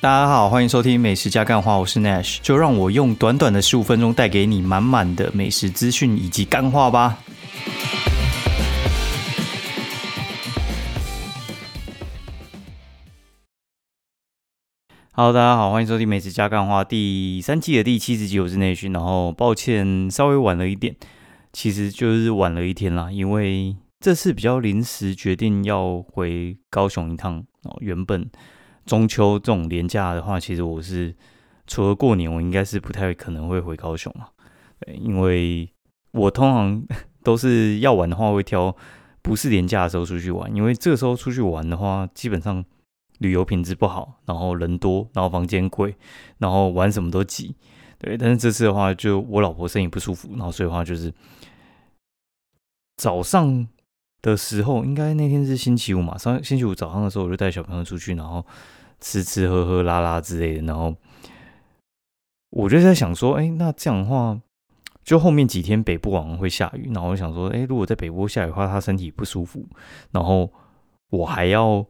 大家好，欢迎收听美食加干话，我是 Nash，就让我用短短的十五分钟带给你满满的美食资讯以及干话吧。Hello，大家好，欢迎收听美食加干话第三季的第七十集，我是内勋。然后抱歉稍微晚了一点，其实就是晚了一天啦，因为这次比较临时决定要回高雄一趟哦，原本。中秋这种年假的话，其实我是除了过年，我应该是不太可能会回高雄啊。因为我通常都是要玩的话，会挑不是年假的时候出去玩，因为这个时候出去玩的话，基本上旅游品质不好，然后人多，然后房间贵，然后玩什么都挤。对，但是这次的话，就我老婆身体不舒服，然后所以的话就是早上的时候，应该那天是星期五嘛，上星期五早上的时候，我就带小朋友出去，然后。吃吃喝喝拉拉之类的，然后我就在想说，哎，那这样的话，就后面几天北部往往会下雨，然后我想说，哎，如果在北部下雨的话，他身体不舒服，然后我还要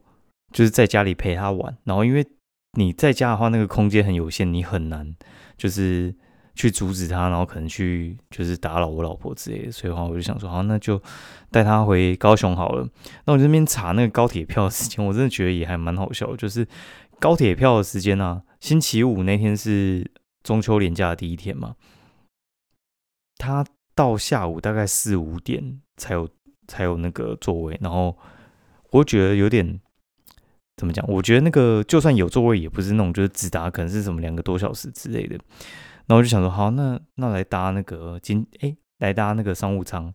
就是在家里陪他玩，然后因为你在家的话，那个空间很有限，你很难就是去阻止他，然后可能去就是打扰我老婆之类的，所以话我就想说，好，那就带他回高雄好了。那我这边查那个高铁票的时间，我真的觉得也还蛮好笑，就是。高铁票的时间呢？星期五那天是中秋连假的第一天嘛？他到下午大概四五点才有才有那个座位，然后我觉得有点怎么讲？我觉得那个就算有座位，也不是那种就是直达，可能是什么两个多小时之类的。然后我就想说，好，那那来搭那个今哎来搭那个商务舱，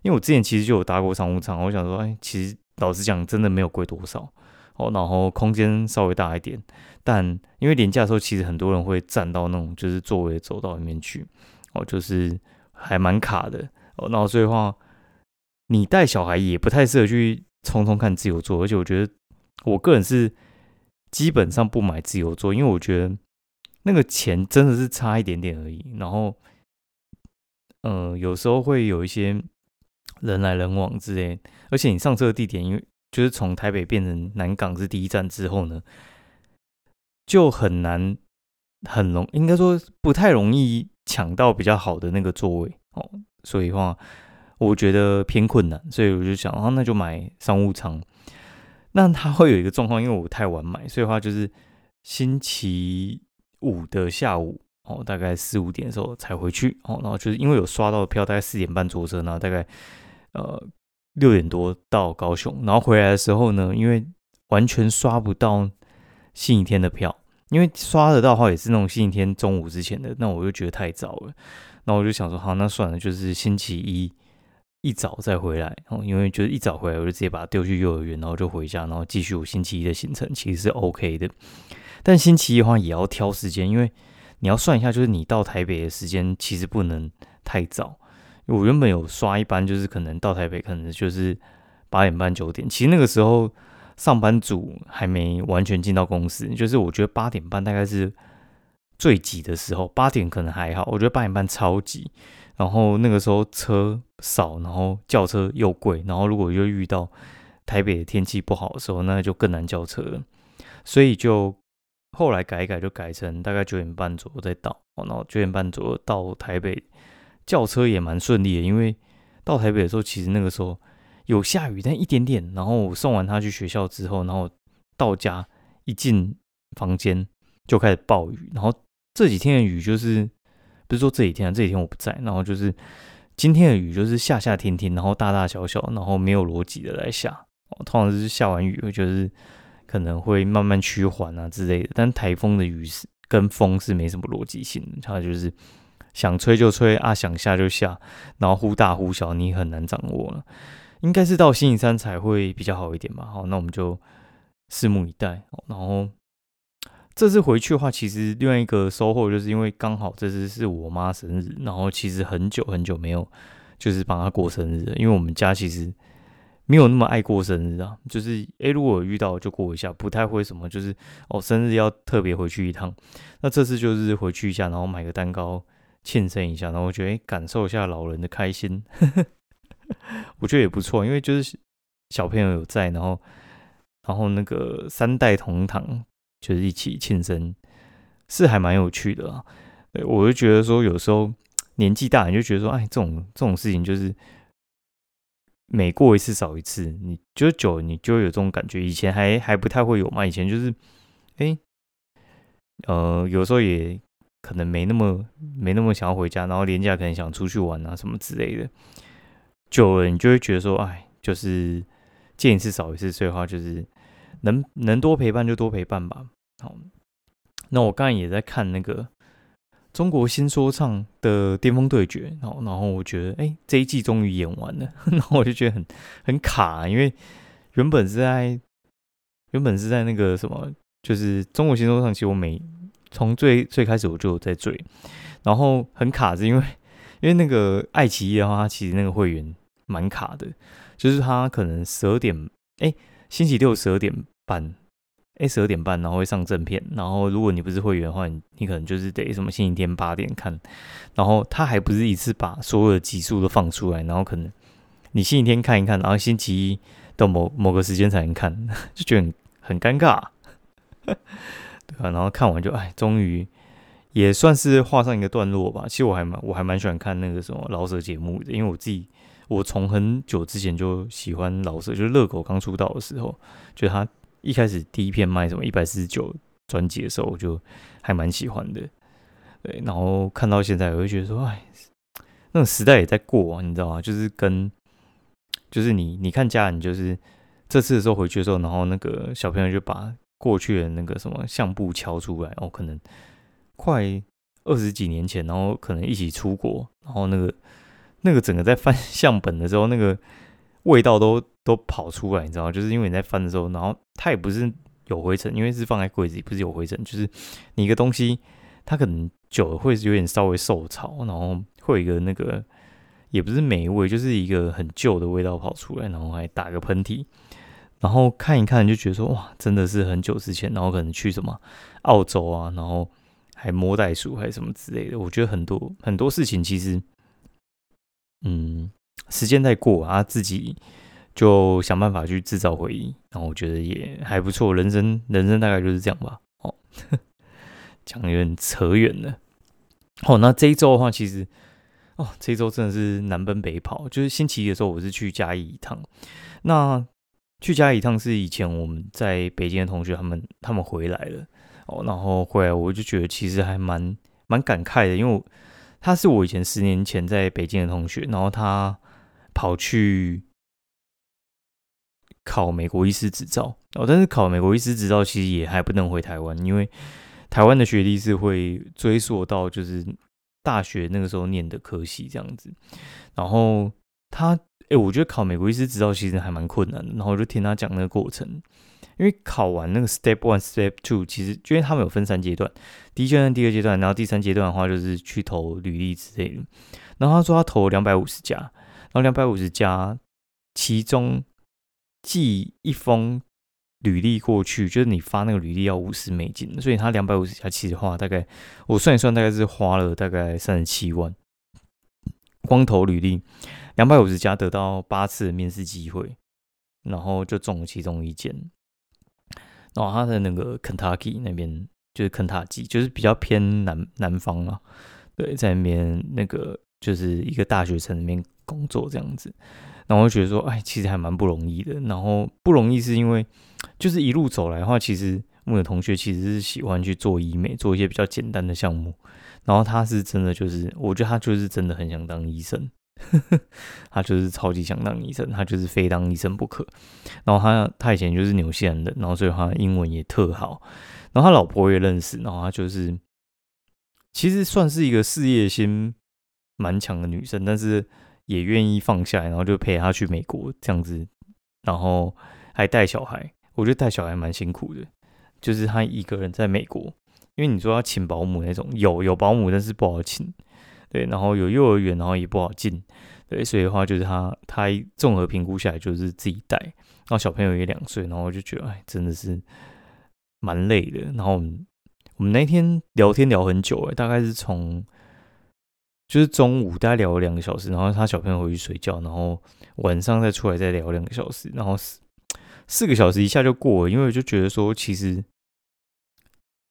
因为我之前其实就有搭过商务舱，我想说，哎，其实老实讲，真的没有贵多少。哦，然后空间稍微大一点，但因为廉价的时候，其实很多人会站到那种就是座位走道里面去，哦，就是还蛮卡的。哦，然后所以话，你带小孩也不太适合去匆匆看自由座，而且我觉得我个人是基本上不买自由座，因为我觉得那个钱真的是差一点点而已。然后，呃，有时候会有一些人来人往之类，而且你上车的地点因为。就是从台北变成南港是第一站之后呢，就很难很容，应该说不太容易抢到比较好的那个座位哦。所以话，我觉得偏困难，所以我就想啊，那就买商务舱。那它会有一个状况，因为我太晚买，所以话就是星期五的下午哦，大概四五点的时候才回去哦。然后就是因为有刷到票，大概四点半坐车，然后大概呃。六点多到高雄，然后回来的时候呢，因为完全刷不到星期天的票，因为刷得到的话也是那种星期天中午之前的，那我就觉得太早了。那我就想说，好，那算了，就是星期一一早再回来。哦，因为就是一早回来，我就直接把它丢去幼儿园，然后就回家，然后继续我星期一的行程，其实是 OK 的。但星期一的话也要挑时间，因为你要算一下，就是你到台北的时间其实不能太早。我原本有刷一班，就是可能到台北，可能就是八点半九点。其实那个时候上班族还没完全进到公司，就是我觉得八点半大概是最挤的时候。八点可能还好，我觉得八点半超挤。然后那个时候车少，然后叫车又贵，然后如果又遇到台北的天气不好的时候，那就更难叫车了。所以就后来改一改，就改成大概九点半左右再到。然后九点半左右到台北。叫车也蛮顺利的，因为到台北的时候，其实那个时候有下雨，但一点点。然后送完他去学校之后，然后到家一进房间就开始暴雨。然后这几天的雨就是不是说这几天啊，这几天我不在。然后就是今天的雨就是下下停停，然后大大小小，然后没有逻辑的来下。通常是下完雨，就是可能会慢慢趋缓啊之类的。但台风的雨是跟风是没什么逻辑性的，它就是。想吹就吹啊，想下就下，然后忽大忽小，你很难掌握了。应该是到星期三才会比较好一点吧。好，那我们就拭目以待。然后这次回去的话，其实另外一个收获就是因为刚好这次是我妈生日，然后其实很久很久没有就是帮她过生日，因为我们家其实没有那么爱过生日啊。就是诶，如果遇到就过一下，不太会什么，就是哦生日要特别回去一趟。那这次就是回去一下，然后买个蛋糕。庆生一下，然后我觉得感受一下老人的开心，我觉得也不错，因为就是小朋友有在，然后然后那个三代同堂，就是一起庆生，是还蛮有趣的啊。我就觉得说有时候年纪大，你就觉得说，哎，这种这种事情就是每过一次少一次，你就久你就有这种感觉。以前还还不太会有嘛，以前就是，哎，呃，有时候也可能没那么没那么想要回家，然后连假可能想出去玩啊什么之类的。久了，你就会觉得说，哎，就是见一次少一次，所以话就是能能多陪伴就多陪伴吧。好，那我刚才也在看那个中国新说唱的巅峰对决，然后然后我觉得，哎，这一季终于演完了，然后我就觉得很很卡，因为原本是在原本是在那个什么，就是中国新说唱，其实我每从最最开始我就有在追，然后很卡，是因为 因为那个爱奇艺的话，其实那个会员。蛮卡的，就是他可能十二点，哎，星期六十二点半，哎，十二点半，然后会上正片，然后如果你不是会员的话，你你可能就是得什么星期天八点看，然后他还不是一次把所有的集数都放出来，然后可能你星期天看一看，然后星期一到某某个时间才能看，就觉得很很尴尬，对啊，然后看完就哎，终于也算是画上一个段落吧。其实我还蛮我还蛮喜欢看那个什么老舍节目的，因为我自己。我从很久之前就喜欢老舍，就是热狗刚出道的时候，就他一开始第一片卖什么一百四十九专辑的时候，我就还蛮喜欢的。对，然后看到现在，我会觉得说，哎，那种时代也在过啊，你知道吗？就是跟，就是你你看家人，就是这次的时候回去的时候，然后那个小朋友就把过去的那个什么相簿敲出来，哦，可能快二十几年前，然后可能一起出国，然后那个。那个整个在翻相本的时候，那个味道都都跑出来，你知道吗？就是因为你在翻的时候，然后它也不是有灰尘，因为是放在柜子里，不是有灰尘，就是你一个东西，它可能久了会有点稍微受潮，然后会有一个那个也不是霉味，就是一个很旧的味道跑出来，然后还打个喷嚏，然后看一看就觉得说哇，真的是很久之前，然后可能去什么澳洲啊，然后还摸袋鼠还是什么之类的，我觉得很多很多事情其实。嗯，时间在过啊，自己就想办法去制造回忆，然后我觉得也还不错。人生，人生大概就是这样吧。哦，讲有点扯远了。哦，那这一周的话，其实哦，这一周真的是南奔北跑。就是星期一的时候，我是去嘉义一趟。那去嘉义一趟是以前我们在北京的同学他们他们回来了哦，然后回来我就觉得其实还蛮蛮感慨的，因为。他是我以前十年前在北京的同学，然后他跑去考美国医师执照哦，但是考美国医师执照其实也还不能回台湾，因为台湾的学历是会追溯到就是大学那个时候念的科系这样子。然后他，哎，我觉得考美国医师执照其实还蛮困难的，然后我就听他讲那个过程。因为考完那个 Step One、Step Two，其实因为他们有分三阶段，第一阶段、第二阶段，然后第三阶段的话就是去投履历之类的。然后他说他投两百五十家，然后两百五十家，其中寄一封履历过去，就是你发那个履历要五十美金，所以他两百五十家其实花大概我算一算，大概是花了大概三十七万，光投履历两百五十家得到八次面试机会，然后就中了其中一间。然后他的那个 Kentucky 那边就是肯塔基，就是比较偏南南方啊，对，在那边那个就是一个大学城里面工作这样子。然后我觉得说，哎，其实还蛮不容易的。然后不容易是因为，就是一路走来的话，其实我的同学其实是喜欢去做医美，做一些比较简单的项目。然后他是真的就是，我觉得他就是真的很想当医生。他就是超级想当医生，他就是非当医生不可。然后他他以前就是纽西兰的，然后所以他英文也特好。然后他老婆也认识，然后他就是其实算是一个事业心蛮强的女生，但是也愿意放下，然后就陪他去美国这样子，然后还带小孩。我觉得带小孩蛮辛苦的，就是他一个人在美国，因为你说要请保姆那种，有有保姆，但是不好请。对，然后有幼儿园，然后也不好进，对，所以的话就是他他综合评估下来就是自己带，然后小朋友也两岁，然后我就觉得哎，真的是蛮累的。然后我们我们那天聊天聊很久，哎，大概是从就是中午大概聊了两个小时，然后他小朋友回去睡觉，然后晚上再出来再聊两个小时，然后四四个小时一下就过了，因为我就觉得说其实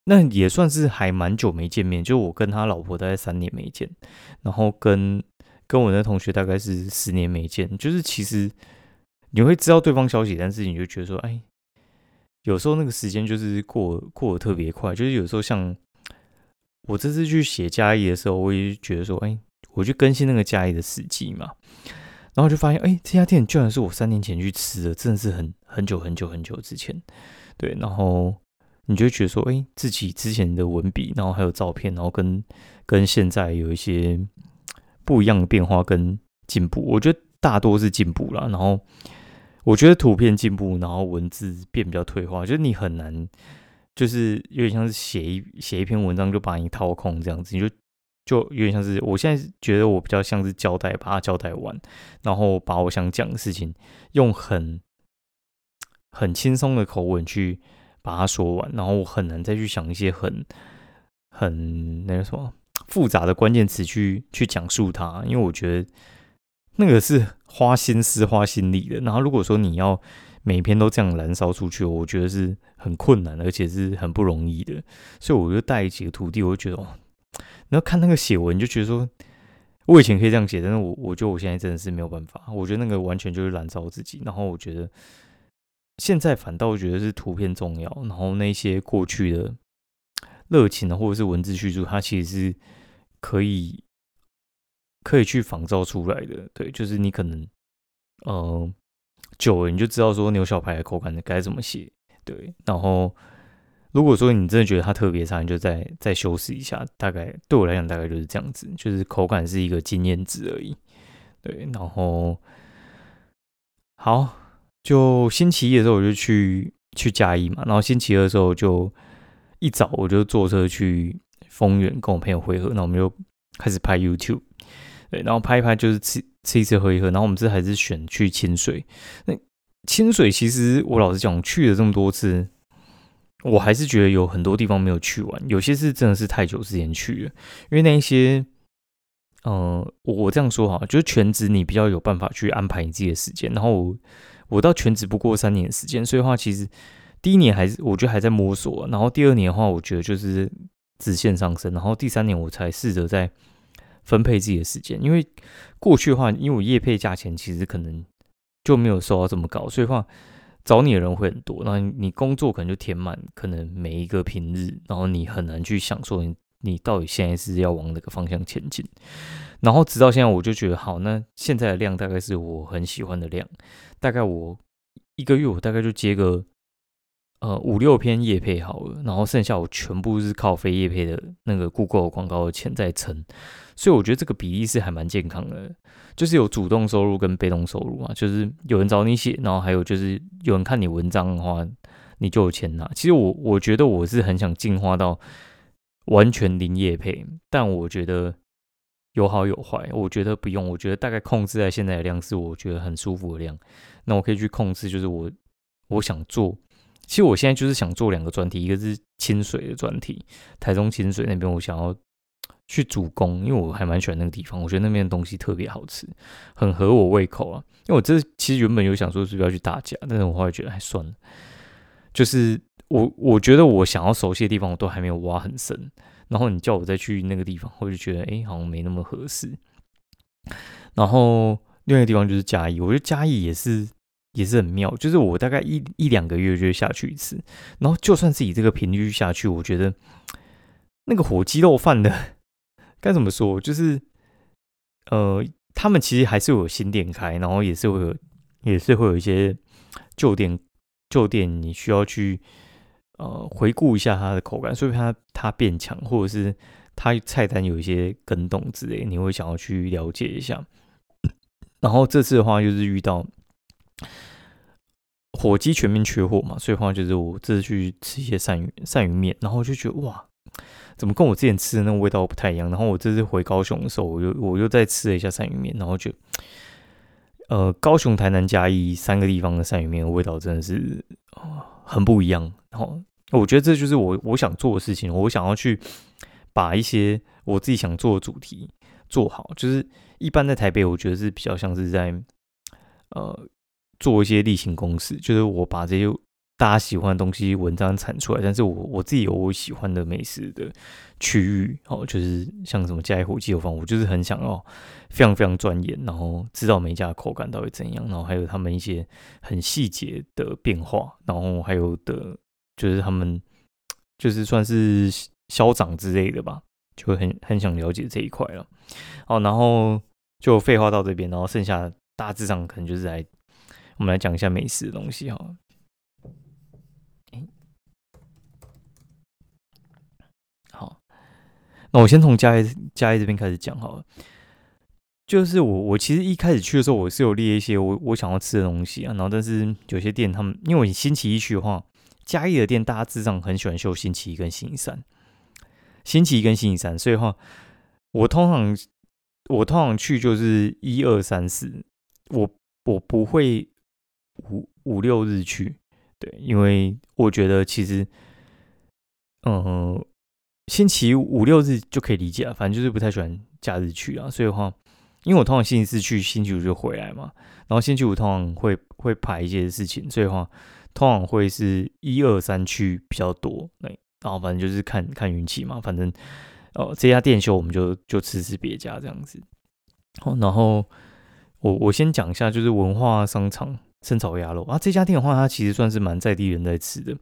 那也算是还蛮久没见面，就我跟他老婆大概三年没见，然后跟跟我那同学大概是十年没见，就是其实你会知道对方消息，但是你就觉得说，哎，有时候那个时间就是过过得特别快，就是有时候像我这次去写嘉义的时候，我也觉得说，哎，我去更新那个嘉义的史记嘛，然后就发现，哎，这家店居然是我三年前去吃的，真的是很很久很久很久之前，对，然后。你就觉得说，哎，自己之前的文笔，然后还有照片，然后跟跟现在有一些不一样的变化跟进步。我觉得大多是进步了。然后我觉得图片进步，然后文字变比较退化，就是你很难，就是有点像是写一写一篇文章就把你掏空这样子。你就就有点像是，我现在觉得我比较像是交代，把它交代完，然后把我想讲的事情用很很轻松的口吻去。把它说完，然后我很难再去想一些很很那个什么复杂的关键词去去讲述它，因为我觉得那个是花心思、花心力的。然后如果说你要每一篇都这样燃烧出去，我觉得是很困难，而且是很不容易的。所以我就带几个徒弟，我就觉得哦，你要看那个写文，就觉得说我以前可以这样写，但是我我觉得我现在真的是没有办法。我觉得那个完全就是燃烧自己。然后我觉得。现在反倒觉得是图片重要，然后那些过去的热情啊，或者是文字叙述，它其实是可以可以去仿造出来的。对，就是你可能呃久了你就知道说牛小排的口感该怎么写。对，然后如果说你真的觉得它特别差，你就再再修饰一下。大概对我来讲，大概就是这样子，就是口感是一个经验值而已。对，然后好。就星期一的时候，我就去去嘉义嘛，然后星期二的时候就一早我就坐车去丰原跟我朋友会合，那我们就开始拍 YouTube，对，然后拍一拍就是吃吃一次喝一喝，然后我们这还是选去清水。那清水其实我老实讲，去了这么多次，我还是觉得有很多地方没有去完，有些是真的是太久之前去了，因为那一些，呃，我我这样说哈，就是全职你比较有办法去安排你自己的时间，然后。我到全职不过三年时间，所以话其实第一年还是我觉得还在摸索，然后第二年的话，我觉得就是直线上升，然后第三年我才试着在分配自己的时间，因为过去的话，因为我业配价钱其实可能就没有收到这么高，所以话找你的人会很多，那你工作可能就填满，可能每一个平日，然后你很难去享受你你到底现在是要往哪个方向前进。然后直到现在，我就觉得好，那现在的量大概是我很喜欢的量，大概我一个月我大概就接个呃五六篇叶配好了，然后剩下我全部是靠非叶配的那个谷歌广告的钱在撑，所以我觉得这个比例是还蛮健康的，就是有主动收入跟被动收入啊，就是有人找你写，然后还有就是有人看你文章的话，你就有钱拿。其实我我觉得我是很想进化到完全零叶配，但我觉得。有好有坏，我觉得不用。我觉得大概控制在现在的量是我觉得很舒服的量。那我可以去控制，就是我我想做。其实我现在就是想做两个专题，一个是清水的专题，台中清水那边我想要去主攻，因为我还蛮喜欢那个地方，我觉得那边的东西特别好吃，很合我胃口啊。因为我这其实原本有想说是不是要去大甲，但是我后来觉得还算了。就是我我觉得我想要熟悉的地方，我都还没有挖很深。然后你叫我再去那个地方，我就觉得哎，好像没那么合适。然后另外一个地方就是嘉义，我觉得嘉义也是也是很妙，就是我大概一一两个月就会下去一次。然后就算是以这个频率下去，我觉得那个火鸡肉饭的该怎么说，就是呃，他们其实还是有新店开，然后也是会有也是会有一些旧店旧店，你需要去。呃，回顾一下它的口感，所以它它变强，或者是它菜单有一些更动之类，你会想要去了解一下。然后这次的话，就是遇到火鸡全面缺货嘛，所以话就是我这次去吃一些鳝鱼鳝鱼面，然后就觉得哇，怎么跟我之前吃的那个味道不太一样？然后我这次回高雄的时候，我又我又再吃了一下鳝鱼面，然后就呃，高雄、台南、嘉义三个地方的鳝鱼面味道真的是很不一样，然后。我觉得这就是我我想做的事情。我想要去把一些我自己想做的主题做好。就是一般在台北，我觉得是比较像是在呃做一些例行公事。就是我把这些大家喜欢的东西文章产出来，但是我我自己有我喜欢的美食的区域，哦，就是像什么嘉义火鸡肉饭，我就是很想要非常非常钻研，然后知道每一家的口感到底怎样，然后还有他们一些很细节的变化，然后还有的就是他们就是算是消长之类的吧，就很很想了解这一块了。哦，然后就废话到这边，然后剩下大致上可能就是来我们来讲一下美食的东西哈。好那我先从嘉义嘉义这边开始讲好了，就是我我其实一开始去的时候，我是有列一些我我想要吃的东西啊，然后但是有些店他们因为我星期一去的话，嘉义的店大家智障很喜欢休星期一跟星期三，星期一跟星期三，所以话我通常我通常去就是一二三四，我我不会五五六日去，对，因为我觉得其实，嗯。星期五六日就可以理解了，反正就是不太喜欢假日去啊，所以的话，因为我通常星期四去，星期五就回来嘛，然后星期五通常会会排一些事情，所以的话，通常会是一二三去比较多，对，然后反正就是看看运气嘛，反正哦这家店休我们就就吃吃别家这样子，好，然后我我先讲一下就是文化商场生炒鸭肉啊，这家店的话，它其实算是蛮在地人在吃的，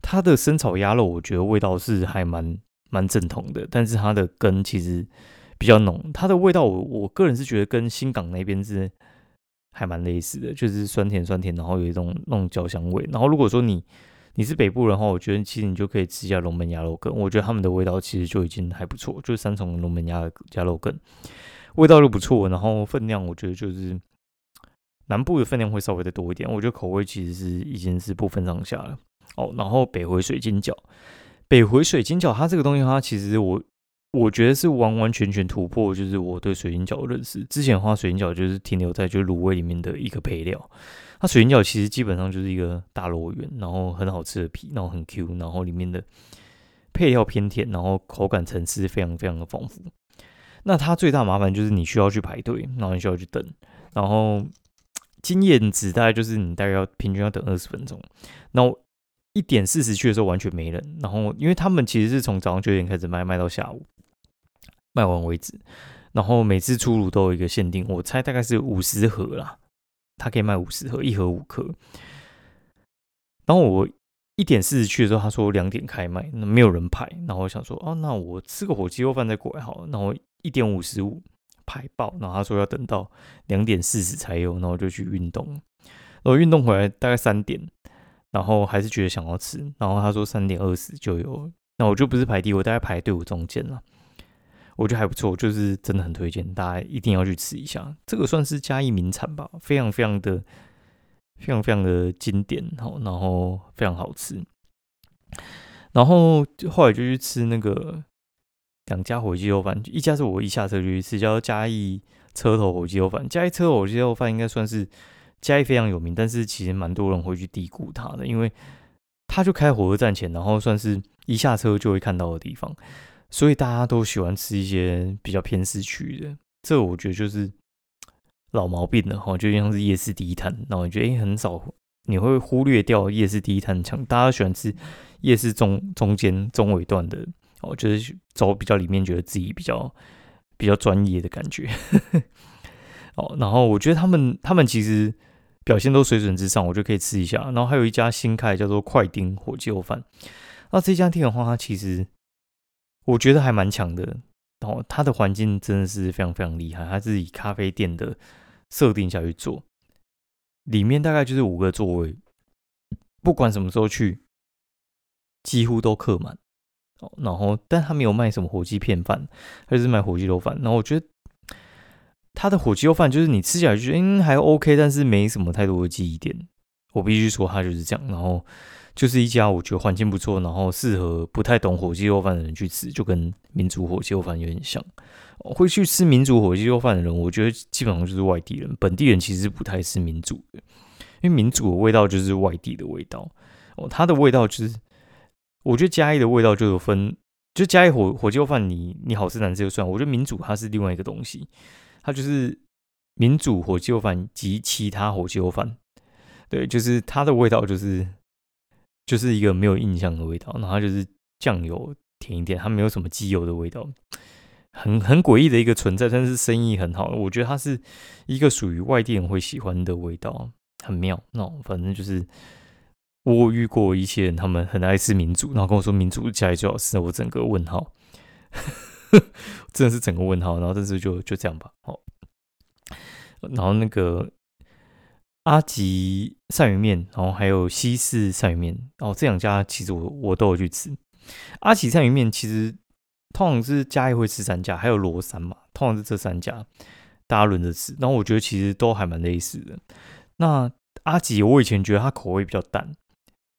它的生炒鸭肉我觉得味道是还蛮。蛮正统的，但是它的根其实比较浓，它的味道我我个人是觉得跟新港那边是还蛮类似的，就是酸甜酸甜，然后有一种那种焦香味。然后如果说你你是北部人的话，我觉得其实你就可以吃一下龙门鸭肉羹，我觉得他们的味道其实就已经还不错，就是三重龙门鸭鸭肉羹味道就不错，然后分量我觉得就是南部的分量会稍微的多一点，我觉得口味其实是已经是不分上下了哦。然后北回水晶饺。北回水晶饺，它这个东西，它其实我我觉得是完完全全突破，就是我对水晶饺的认识。之前的话，水晶饺就是停留在就是卤味里面的一个配料。它水晶饺其实基本上就是一个大螺圆，然后很好吃的皮，然后很 Q，然后里面的配料偏甜，然后口感层次非常非常的丰富。那它最大麻烦就是你需要去排队，然后你需要去等，然后经验值大概就是你大概要平均要等二十分钟。那一点四十去的时候完全没人，然后因为他们其实是从早上九点开始卖，卖到下午卖完为止，然后每次出炉都有一个限定，我猜大概是五十盒啦，它可以卖五十盒，一盒五颗。然后我一点四十去的时候，他说两点开卖，那没有人排，然后我想说，哦，那我吃个火鸡肉饭再过来好了。然后一点五十五排爆，然后他说要等到两点四十才有，然后就去运动，然后运动回来大概三点。然后还是觉得想要吃，然后他说三点二十就有，那我就不是排第一，我大概排队伍中间了，我觉得还不错，就是真的很推荐大家一定要去吃一下，这个算是嘉义名产吧，非常非常的非常非常的经典，好，然后非常好吃，然后后来就去吃那个两家火鸡肉饭，一家是我一下车就去吃，叫嘉义车头火鸡肉饭，嘉义车头火鸡肉饭应该算是。嘉义非常有名，但是其实蛮多人会去低估它的，因为它就开火车站前，然后算是一下车就会看到的地方，所以大家都喜欢吃一些比较偏市区的。这我觉得就是老毛病了哈，就像是夜市第一摊，然后我觉得诶很少你会忽略掉夜市第一摊强，大家喜欢吃夜市中中间中尾段的，我觉得走比较里面，觉得自己比较比较专业的感觉。哦，然后我觉得他们他们其实。表现都水准之上，我就可以吃一下。然后还有一家新开叫做快丁火鸡肉饭，那这家店的话，它其实我觉得还蛮强的。然后它的环境真的是非常非常厉害，它是以咖啡店的设定下去做，里面大概就是五个座位，不管什么时候去，几乎都客满。然后但他没有卖什么火鸡片饭，他是卖火鸡肉饭。然后我觉得。他的火鸡肉饭就是你吃起来就觉得嗯还 OK，但是没什么太多的记忆点。我必须说，他就是这样。然后就是一家我觉得环境不错，然后适合不太懂火鸡肉饭的人去吃，就跟民族火鸡肉饭有点像。会去吃民族火鸡肉饭的人，我觉得基本上就是外地人，本地人其实不太吃民族的，因为民族的味道就是外地的味道。哦，它的味道就是，我觉得嘉义的味道就有分，就嘉义火火鸡肉饭，你你好吃难吃就算，我觉得民主它是另外一个东西。它就是民主火鸡肉饭及其他火鸡肉饭，对，就是它的味道就是就是一个没有印象的味道，然后就是酱油甜一点，它没有什么鸡油的味道，很很诡异的一个存在，但是生意很好，我觉得它是一个属于外地人会喜欢的味道，很妙。那反正就是我遇过一些人，他们很爱吃民族，然后跟我说民族家里最好吃，我整个问号，真的是整个问号。然后这次就就这样吧，好，然后那个。阿吉鳝鱼面，然后还有西式鳝鱼面，哦，这两家其实我我都有去吃。阿吉鳝鱼面其实通常是嘉义会吃三家，还有罗山嘛，通常是这三家大家轮着吃。然后我觉得其实都还蛮类似的。那阿吉我以前觉得它口味比较淡，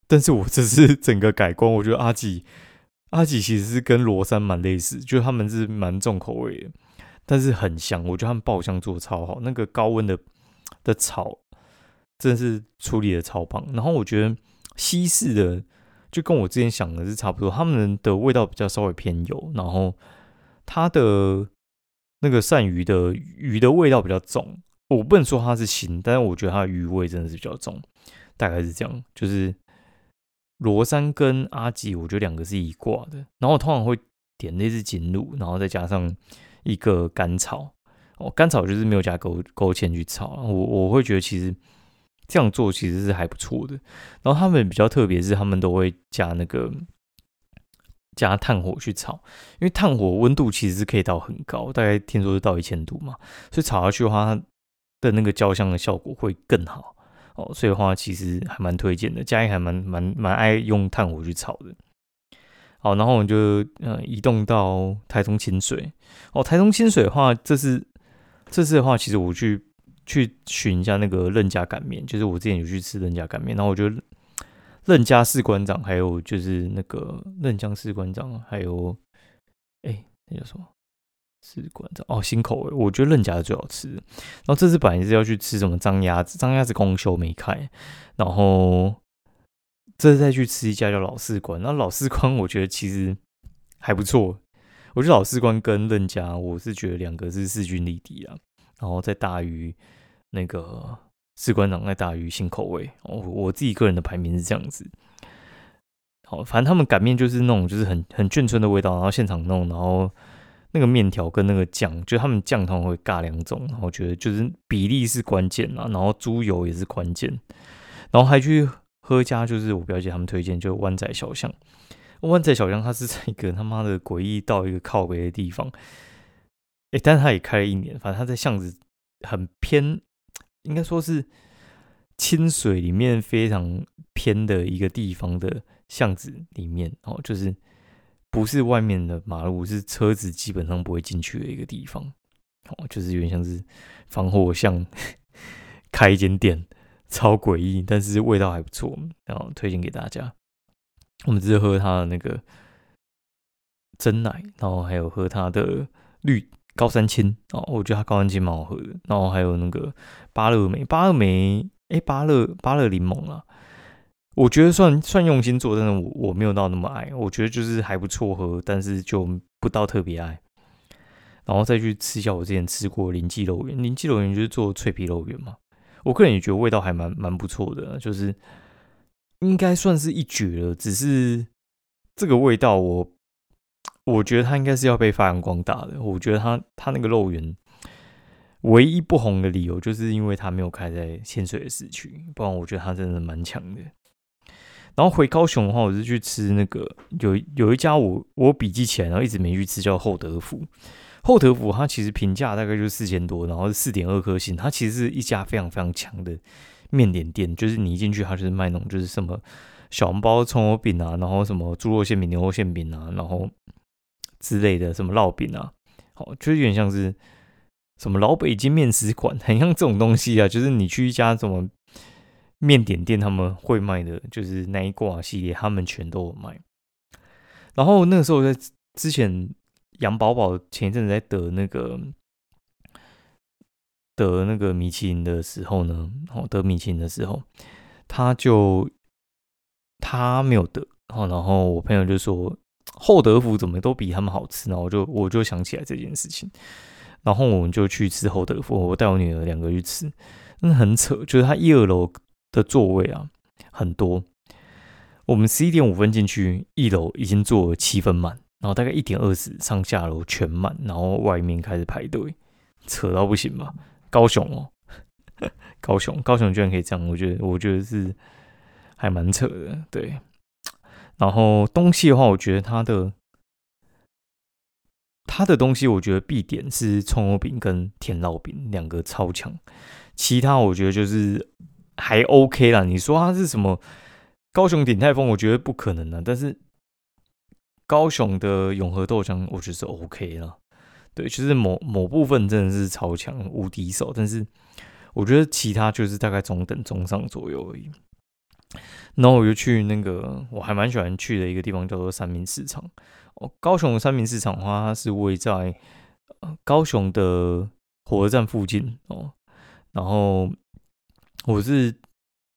但是我这是整个改观，我觉得阿吉阿吉其实是跟罗山蛮类似，就他们是蛮重口味的，但是很香。我觉得他们爆香做的超好，那个高温的的炒。真的是处理的超棒，然后我觉得西式的就跟我之前想的是差不多，他们的味道比较稍微偏油，然后它的那个鳝鱼的鱼的味道比较重，我不能说它是腥，但是我觉得它的鱼味真的是比较重，大概是这样。就是罗山跟阿吉，我觉得两个是一挂的，然后我通常会点那只锦鲈，然后再加上一个甘草，哦，甘草就是没有加勾勾芡去炒，我我会觉得其实。这样做其实是还不错的，然后他们比较特别是他们都会加那个加炭火去炒，因为炭火温度其实是可以到很高，大概听说是到一千度嘛，所以炒下去的话，它的那个焦香的效果会更好哦，所以的话其实还蛮推荐的，家里还蛮蛮蛮爱用炭火去炒的。好，然后我们就呃移动到台中清水哦，台中清水的话，这次这次的话，其实我去。去寻一下那个任家擀面，就是我之前有去吃任家擀面，然后我觉得任家士官长，还有就是那个任江士官长，还有哎那叫什么士官长哦，新口味，我觉得任家的最好吃。然后这次本来是要去吃什么张鸭子，张鸭子公休没开，然后这次再去吃一家叫老士官，那老士官我觉得其实还不错，我觉得老士官跟任家，我是觉得两个是势均力敌啊。然后再大于那个士官长，再大于新口味。我我自己个人的排名是这样子。好，反正他们擀面就是那种就是很很眷村的味道，然后现场弄，然后那个面条跟那个酱，就他们酱汤会尬两种。然后觉得就是比例是关键啊，然后猪油也是关键。然后还去喝家，就是我表姐他们推荐，就湾仔小巷。湾仔小巷它是在一个他妈的诡异到一个靠北的地方。哎，但是它也开了一年，反正它在巷子很偏，应该说是清水里面非常偏的一个地方的巷子里面哦，就是不是外面的马路，是车子基本上不会进去的一个地方哦，就是有点像是防火巷开一间店，超诡异，但是味道还不错，然后推荐给大家。我们只是喝它的那个真奶，然后还有喝它的绿。高山青哦，我觉得它高山青蛮好喝的。然后还有那个芭乐梅，芭乐梅，哎，芭乐芭乐柠檬啊，我觉得算算用心做，但是我我没有到那么爱。我觉得就是还不错喝，但是就不到特别爱。然后再去吃一下我之前吃过林记肉圆，林记肉圆就是做脆皮肉圆嘛，我个人也觉得味道还蛮蛮不错的，就是应该算是一绝了。只是这个味道我。我觉得它应该是要被发扬光大的。我觉得它它那个肉圆唯一不红的理由，就是因为它没有开在清水的市区，不然我觉得它真的蛮强的。然后回高雄的话，我是去吃那个有有一家我我笔记起来，然后一直没去吃，叫厚德福。厚德福它其实评价大概就是四千多，然后四点二颗星。它其实是一家非常非常强的面点店，就是你一进去，它就是卖那种就是什么小笼包、葱油饼啊，然后什么猪肉馅饼、牛肉馅饼啊，然后。之类的什么烙饼啊，好，就有点像是什么老北京面食馆，很像这种东西啊。就是你去一家什么面点店，他们会卖的，就是那一挂系列，他们全都有卖。然后那个时候在之前，杨宝宝前一阵子在得那个得那个米其林的时候呢，哦，得米其林的时候，他就他没有得，哦然后我朋友就说。厚德福怎么都比他们好吃，然后我就我就想起来这件事情，然后我们就去吃厚德福，我带我女儿两个去吃，那很扯，就是他一二楼的座位啊很多，我们十一点五分进去，一楼已经坐了七分满，然后大概一点二十上下楼全满，然后外面开始排队，扯到不行吧？高雄哦，高雄，高雄居然可以这样，我觉得，我觉得是还蛮扯的，对。然后东西的话，我觉得它的它的东西，我觉得必点是葱油饼跟甜烙饼两个超强，其他我觉得就是还 OK 啦。你说它是什么高雄鼎泰丰，我觉得不可能的，但是高雄的永和豆浆，我觉得是 OK 了。对，就是某某部分真的是超强无敌手，但是我觉得其他就是大概中等中上左右而已。然后我就去那个我还蛮喜欢去的一个地方，叫做三明市场。哦，高雄的三明市场的话，它是位在高雄的火车站附近哦。然后我是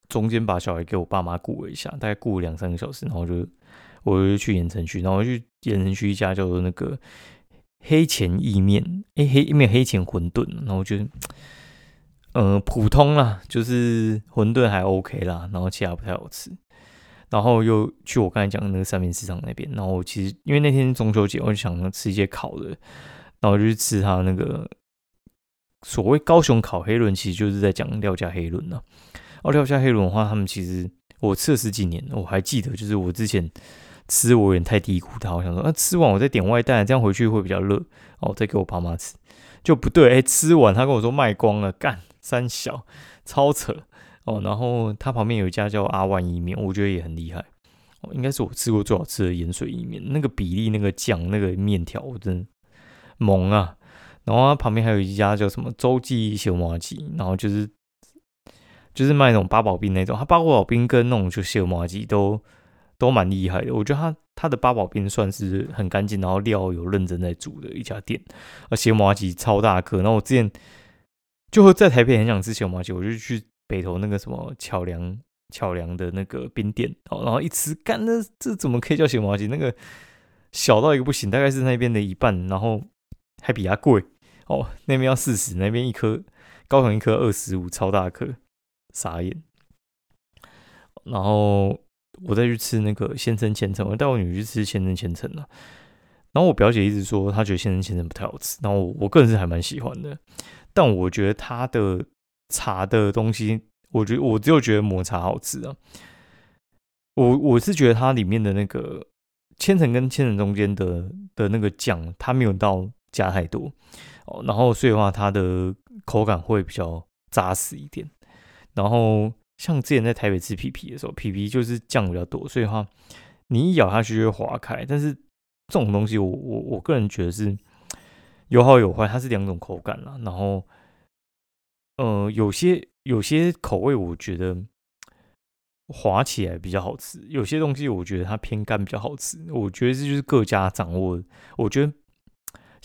中间把小孩给我爸妈顾了一下，大概顾了两三个小时，然后就我就去盐城区，然后去盐城区一家叫做那个黑钱意面，哎黑面黑钱馄饨，然后就。嗯，普通啦，就是馄饨还 OK 啦，然后其他不太好吃。然后又去我刚才讲的那个三明市场那边，然后其实因为那天中秋节，我就想吃一些烤的，然后就去吃他那个所谓高雄烤黑轮，其实就是在讲廖家黑轮呐。哦，廖家黑轮的话，他们其实我吃了十几年，我还记得，就是我之前吃我有点太低估它，我想说，啊，吃完我再点外带，这样回去会比较热，哦，再给我爸妈吃就不对，哎，吃完他跟我说卖光了，干。三小超扯哦，然后他旁边有一家叫阿万意面，我觉得也很厉害哦，应该是我吃过最好吃的盐水意面，那个比例、那个酱、那个面条，我真的萌啊！然后它旁边还有一家叫什么周记小麻鸡，然后就是就是卖那种八宝冰那种，它八宝冰跟那种就小麻鸡都都蛮厉害的，我觉得它它的八宝冰算是很干净，然后料有认真在煮的一家店，而且麻鸡超大颗，然后我之前。就会在台北很想吃小麻鸡，我就去北投那个什么巧梁巧梁的那个冰店，然后一吃，干那这怎么可以叫小麻鸡？那个小到一个不行，大概是那边的一半，然后还比它贵哦。那边要四十，那边一颗高雄一颗二十五，超大颗，傻眼。然后我再去吃那个先生千层，我带我女儿去吃先生千层了。然后我表姐一直说她觉得先生千层不太好吃，然后我个人是还蛮喜欢的。但我觉得它的茶的东西，我觉得我只有觉得抹茶好吃啊。我我是觉得它里面的那个千层跟千层中间的的那个酱，它没有到加太多哦。然后所以话，它的口感会比较扎实一点。然后像之前在台北吃皮皮的时候，皮皮就是酱比较多，所以话你一咬下去就会化开。但是这种东西，我我我个人觉得是。有好有坏，它是两种口感啦。然后，呃，有些有些口味我觉得滑起来比较好吃，有些东西我觉得它偏干比较好吃。我觉得这就是各家掌握。我觉得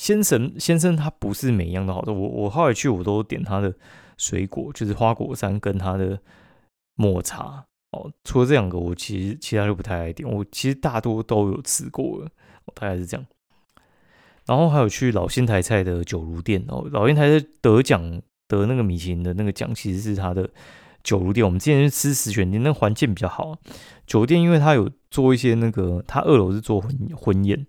先生先生他不是每一样都好的。我我后来去我都点他的水果，就是花果山跟他的抹茶哦。除了这两个，我其实其他就不太爱点。我其实大多都有吃过了，大概是这样。然后还有去老新台菜的酒炉店哦，老新台菜得奖得那个米其林的那个奖，其实是他的酒炉店。我们之前去吃十全店，那环境比较好。酒店因为它有做一些那个，它二楼是做婚婚宴，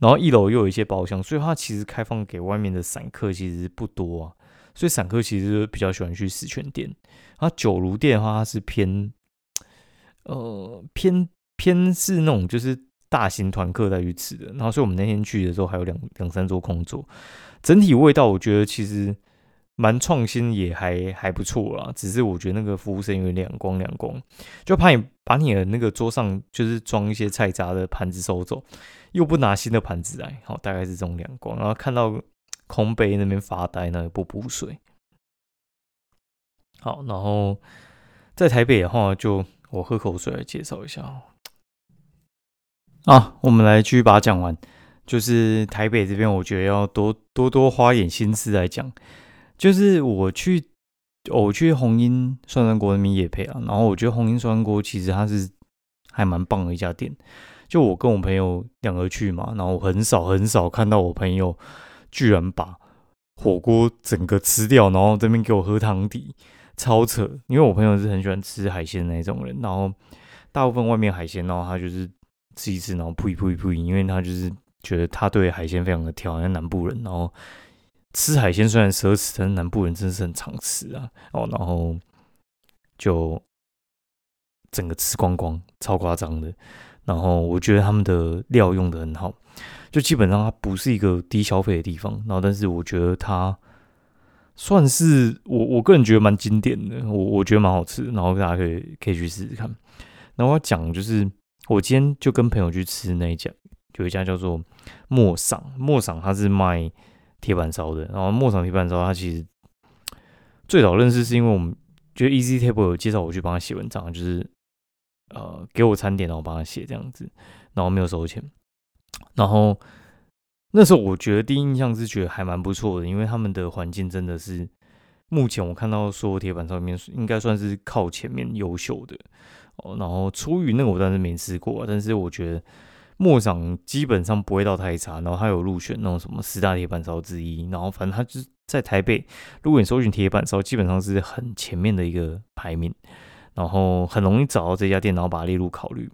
然后一楼又有一些包厢，所以它其实开放给外面的散客其实不多啊。所以散客其实比较喜欢去十全店。它九如店的话，它是偏呃偏偏是那种就是。大型团客在去吃的，然后所以我们那天去的时候还有两两三桌空座，整体味道我觉得其实蛮创新，也还还不错啦。只是我觉得那个服务生有点两光两光，就怕你把你的那个桌上就是装一些菜渣的盘子收走，又不拿新的盘子来，好大概是这种两光。然后看到空杯那边发呆，那不补水。好，然后在台北的话，就我喝口水来介绍一下。啊，我们来继续把它讲完。就是台北这边，我觉得要多多多花点心思来讲。就是我去，我去红英涮涮锅那边也配啊。然后我觉得红英涮涮锅其实它是还蛮棒的一家店。就我跟我朋友两个去嘛，然后很少很少看到我朋友居然把火锅整个吃掉，然后这边给我喝汤底，超扯。因为我朋友是很喜欢吃海鲜那种人，然后。大部分外面海鲜，然后他就是吃一吃，然后扑一扑一扑因为他就是觉得他对海鲜非常的挑，像南部人，然后吃海鲜虽然奢侈，但是南部人真的是很常吃啊，哦，然后就整个吃光光，超夸张的。然后我觉得他们的料用的很好，就基本上它不是一个低消费的地方。然后，但是我觉得它算是我我个人觉得蛮经典的，我我觉得蛮好吃。然后大家可以可以去试试看。然后我讲就是我今天就跟朋友去吃那一家，有一家叫做莫赏莫赏，它是卖铁板烧的。然后牧场铁板烧，它其实最早认识是因为我们觉得 Easy Table 有介绍我去帮他写文章，就是。呃，给我餐点，然后帮他写这样子，然后没有收钱。然后那时候我觉得第一印象是觉得还蛮不错的，因为他们的环境真的是目前我看到说铁板上面应该算是靠前面优秀的哦。然后出于那个我当然没吃过，但是我觉得莫长基本上不会到太差。然后他有入选那种什么十大铁板烧之一，然后反正他就是在台北，如果你搜寻铁板烧，基本上是很前面的一个排名。然后很容易找到这家店，然后把它列入考虑。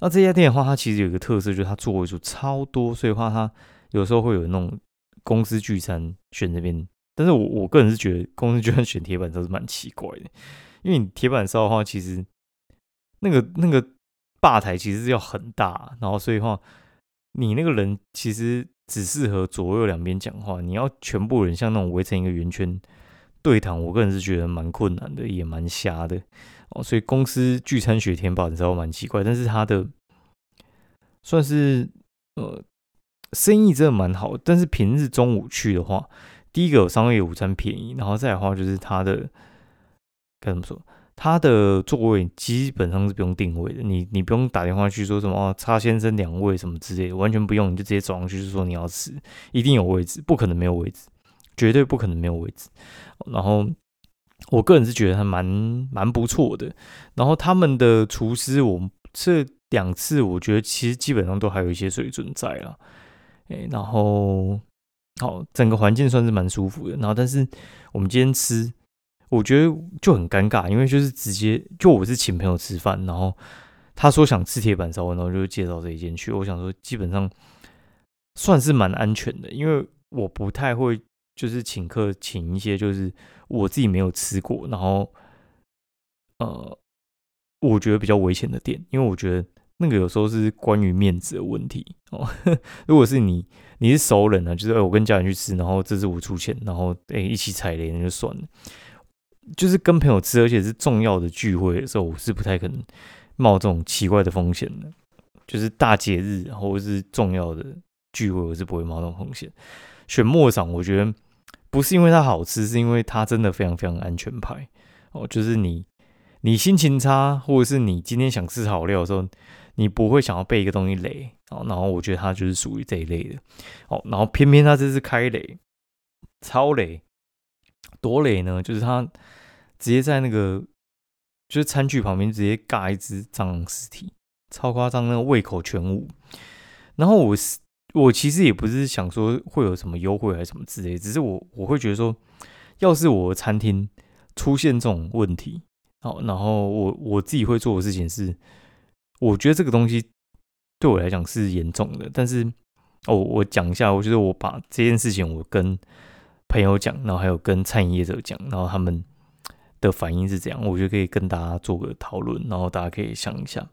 那这家店的话，它其实有一个特色，就是它座位数超多，所以话它有时候会有那种公司聚餐选这边。但是我我个人是觉得公司聚餐选铁板烧是蛮奇怪的，因为你铁板烧的话，其实那个那个吧台其实是要很大，然后所以话你那个人其实只适合左右两边讲话，你要全部人像那种围成一个圆圈。对谈，我个人是觉得蛮困难的，也蛮瞎的哦。所以公司聚餐学天宝，你知道蛮奇怪，但是他的算是呃生意真的蛮好。但是平日中午去的话，第一个有商业午餐便宜，然后再的话就是他的该怎么说，他的座位基本上是不用定位的，你你不用打电话去说什么哦，差先生两位什么之类的，完全不用，你就直接走上去就说你要吃，一定有位置，不可能没有位置。绝对不可能没有位置，然后我个人是觉得他蛮蛮不错的。然后他们的厨师，我这两次我觉得其实基本上都还有一些水准在了。哎，然后好，整个环境算是蛮舒服的。然后，但是我们今天吃，我觉得就很尴尬，因为就是直接就我是请朋友吃饭，然后他说想吃铁板烧，然后就介绍这一间去。我想说，基本上算是蛮安全的，因为我不太会。就是请客，请一些就是我自己没有吃过，然后呃，我觉得比较危险的店，因为我觉得那个有时候是关于面子的问题哦。如果是你，你是熟人呢，就是我跟家人去吃，然后这是我出钱，然后哎一起踩雷那就算了。就是跟朋友吃，而且是重要的聚会的时候，我是不太可能冒这种奇怪的风险的。就是大节日或者是重要的聚会，我是不会冒这种风险。选末场，我觉得。不是因为它好吃，是因为它真的非常非常安全牌哦。就是你你心情差，或者是你今天想吃好料的时候，你不会想要被一个东西雷哦。然后我觉得它就是属于这一类的哦。然后偏偏它这是开雷，超雷，多雷呢？就是它直接在那个就是餐具旁边直接尬一只蟑螂尸体，超夸张，那个胃口全无。然后我是。我其实也不是想说会有什么优惠还是什么之类，只是我我会觉得说，要是我的餐厅出现这种问题，好，然后我我自己会做的事情是，我觉得这个东西对我来讲是严重的，但是哦，我讲一下，我觉得我把这件事情我跟朋友讲，然后还有跟餐饮业者讲，然后他们的反应是怎样，我觉得可以跟大家做个讨论，然后大家可以想一下。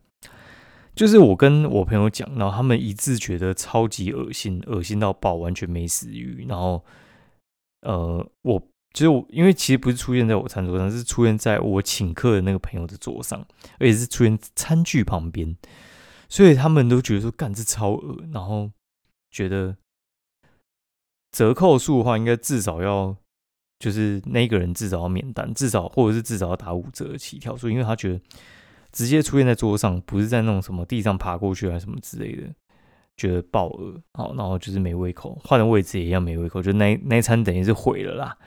就是我跟我朋友讲，然后他们一致觉得超级恶心，恶心到爆，完全没食欲。然后，呃，我就是我，因为其实不是出现在我餐桌上，是出现在我请客的那个朋友的桌上，而且是出现餐具旁边，所以他们都觉得说，干这超恶，然后觉得折扣数的话，应该至少要就是那个人至少要免单，至少或者是至少要打五折起跳，所以因为他觉得。直接出现在桌上，不是在那种什么地上爬过去啊什么之类的，觉得爆饿，好，然后就是没胃口，换的位置也一样没胃口，就那那一餐等于是毁了啦。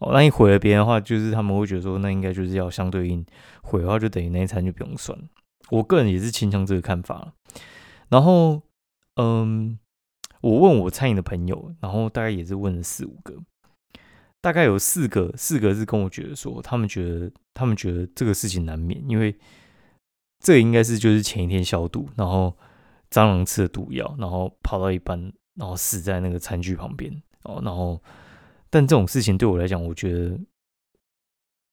哦，那你毁了别人的话，就是他们会觉得说，那应该就是要相对应毁的话，就等于那一餐就不用算。我个人也是倾向这个看法。然后，嗯，我问我餐饮的朋友，然后大概也是问了四五个，大概有四个，四个是跟我觉得说，他们觉得他们觉得这个事情难免，因为。这应该是就是前一天消毒，然后蟑螂吃了毒药，然后跑到一半，然后死在那个餐具旁边哦。然后，但这种事情对我来讲，我觉得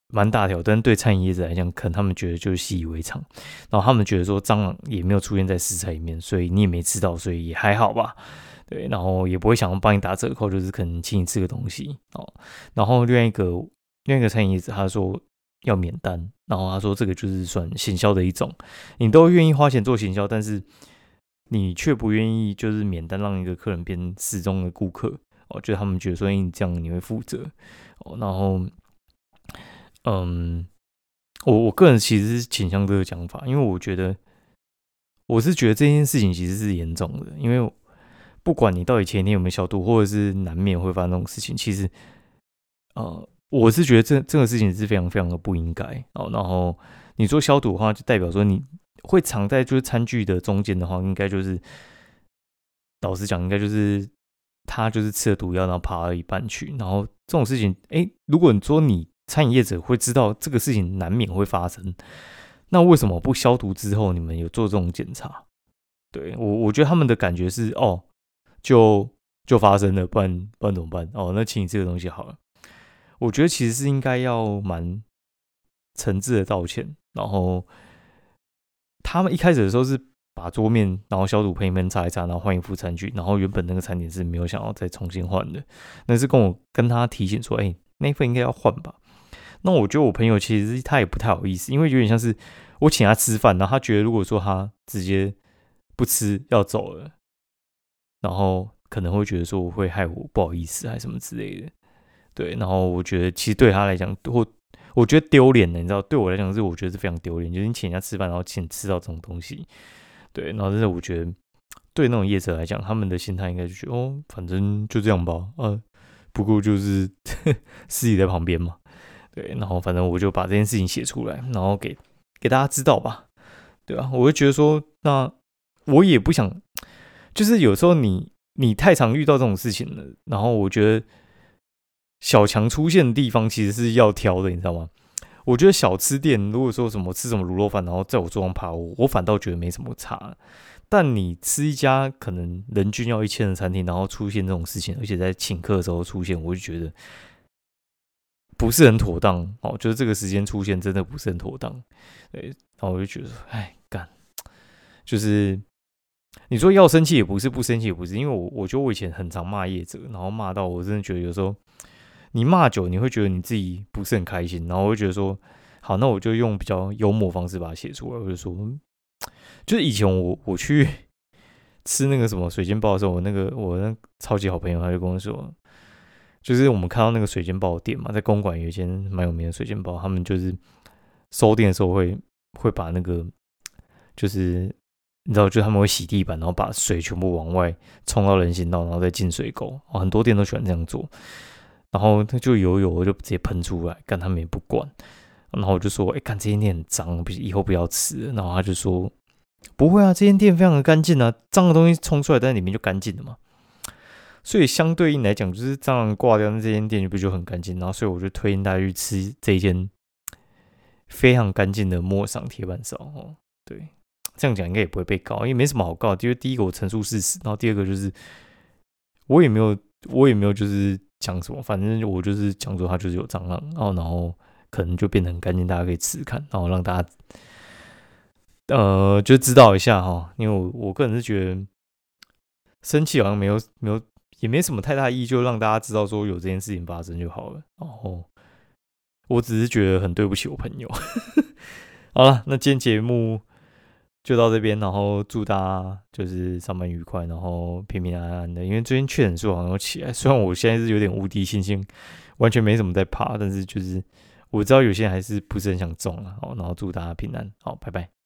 蛮大条，但对餐饮业者来讲，可能他们觉得就是习以为常。然后他们觉得说蟑螂也没有出现在食材里面，所以你也没吃到，所以也还好吧。对，然后也不会想要帮你打折扣，就是可能请你吃个东西哦。然后另外一个另外一个餐饮业者他说要免单，然后他说这个就是算行销的一种，你都愿意花钱做行销，但是你却不愿意就是免单，让一个客人变始终的顾客哦，就他们觉得说你这样你会负责哦。然后，嗯，我我个人其实是倾向这个讲法，因为我觉得我是觉得这件事情其实是严重的，因为。不管你到底前一天有没有消毒，或者是难免会发生这种事情，其实，呃，我是觉得这这个事情是非常非常的不应该哦。然后你做消毒的话，就代表说你会藏在就是餐具的中间的话，应该就是老实讲，应该就是他就是吃了毒药，然后爬到一半去。然后这种事情，哎，如果你说你餐饮业者会知道这个事情难免会发生，那为什么不消毒之后你们有做这种检查？对我，我觉得他们的感觉是哦。就就发生了，不然不然怎么办？哦，那请你这个东西好了。我觉得其实是应该要蛮诚挚的道歉。然后他们一开始的时候是把桌面，然后消毒喷一喷，擦一擦，然后换一副餐具。然后原本那个餐点是没有想要再重新换的，那是跟我跟他提醒说，哎，那份应该要换吧。那我觉得我朋友其实他也不太好意思，因为有点像是我请他吃饭，然后他觉得如果说他直接不吃要走了。然后可能会觉得说我会害我不好意思还什么之类的，对。然后我觉得其实对他来讲，我我觉得丢脸的，你知道，对我来讲是我觉得是非常丢脸，就是你请人家吃饭，然后请吃到这种东西，对。然后但是我觉得对那种业者来讲，他们的心态应该就觉得哦，反正就这样吧，呃，不过就是 司仪在旁边嘛，对。然后反正我就把这件事情写出来，然后给给大家知道吧，对吧？我会觉得说，那我也不想。就是有时候你你太常遇到这种事情了，然后我觉得小强出现的地方其实是要挑的，你知道吗？我觉得小吃店如果说什么吃什么卤肉饭，然后在我桌上爬，我我反倒觉得没什么差。但你吃一家可能人均要一千的餐厅，然后出现这种事情，而且在请客的时候出现，我就觉得不是很妥当哦。就是这个时间出现真的不是很妥当，对，然后我就觉得，哎，干，就是。你说要生气也不是，不生气也不是，因为我我觉得我以前很常骂业者，然后骂到我真的觉得有时候你骂久，你会觉得你自己不是很开心，然后我会觉得说，好，那我就用比较幽默方式把它写出来，我就说，就是以前我我去 吃那个什么水煎包的时候，我那个我那超级好朋友他就跟我说，就是我们看到那个水煎包店嘛，在公馆有一间蛮有名的水煎包，他们就是收店的时候会会把那个就是。你知道，就他们会洗地板，然后把水全部往外冲到人行道，然后再进水沟。很多店都喜欢这样做。然后他就有有，就直接喷出来，干他们也不管。然后我就说：“哎，干这间店很脏，不以后不要吃。”然后他就说：“不会啊，这间店非常的干净啊，脏的东西冲出来，但里面就干净了嘛。”所以相对应来讲，就是蟑螂挂掉，那这间店就不就很干净？然后所以我就推荐大家去吃这一间非常干净的莫上铁板烧。哦，对。这样讲应该也不会被告，因为没什么好告。因为第一个我陈述事实，然后第二个就是我也没有，我也没有就是讲什么，反正我就是讲说他就是有蟑螂，然后然后可能就变得很干净，大家可以吃看，然后让大家呃就知道一下哈。因为我我个人是觉得生气好像没有没有也没什么太大意义，就让大家知道说有这件事情发生就好了。然后我只是觉得很对不起我朋友。好了，那今天节目。就到这边，然后祝大家就是上班愉快，然后平平安安的。因为最近确诊数好像起来，虽然我现在是有点无敌信心，完全没什么在怕，但是就是我知道有些人还是不是很想中啊。好，然后祝大家平安，好，拜拜。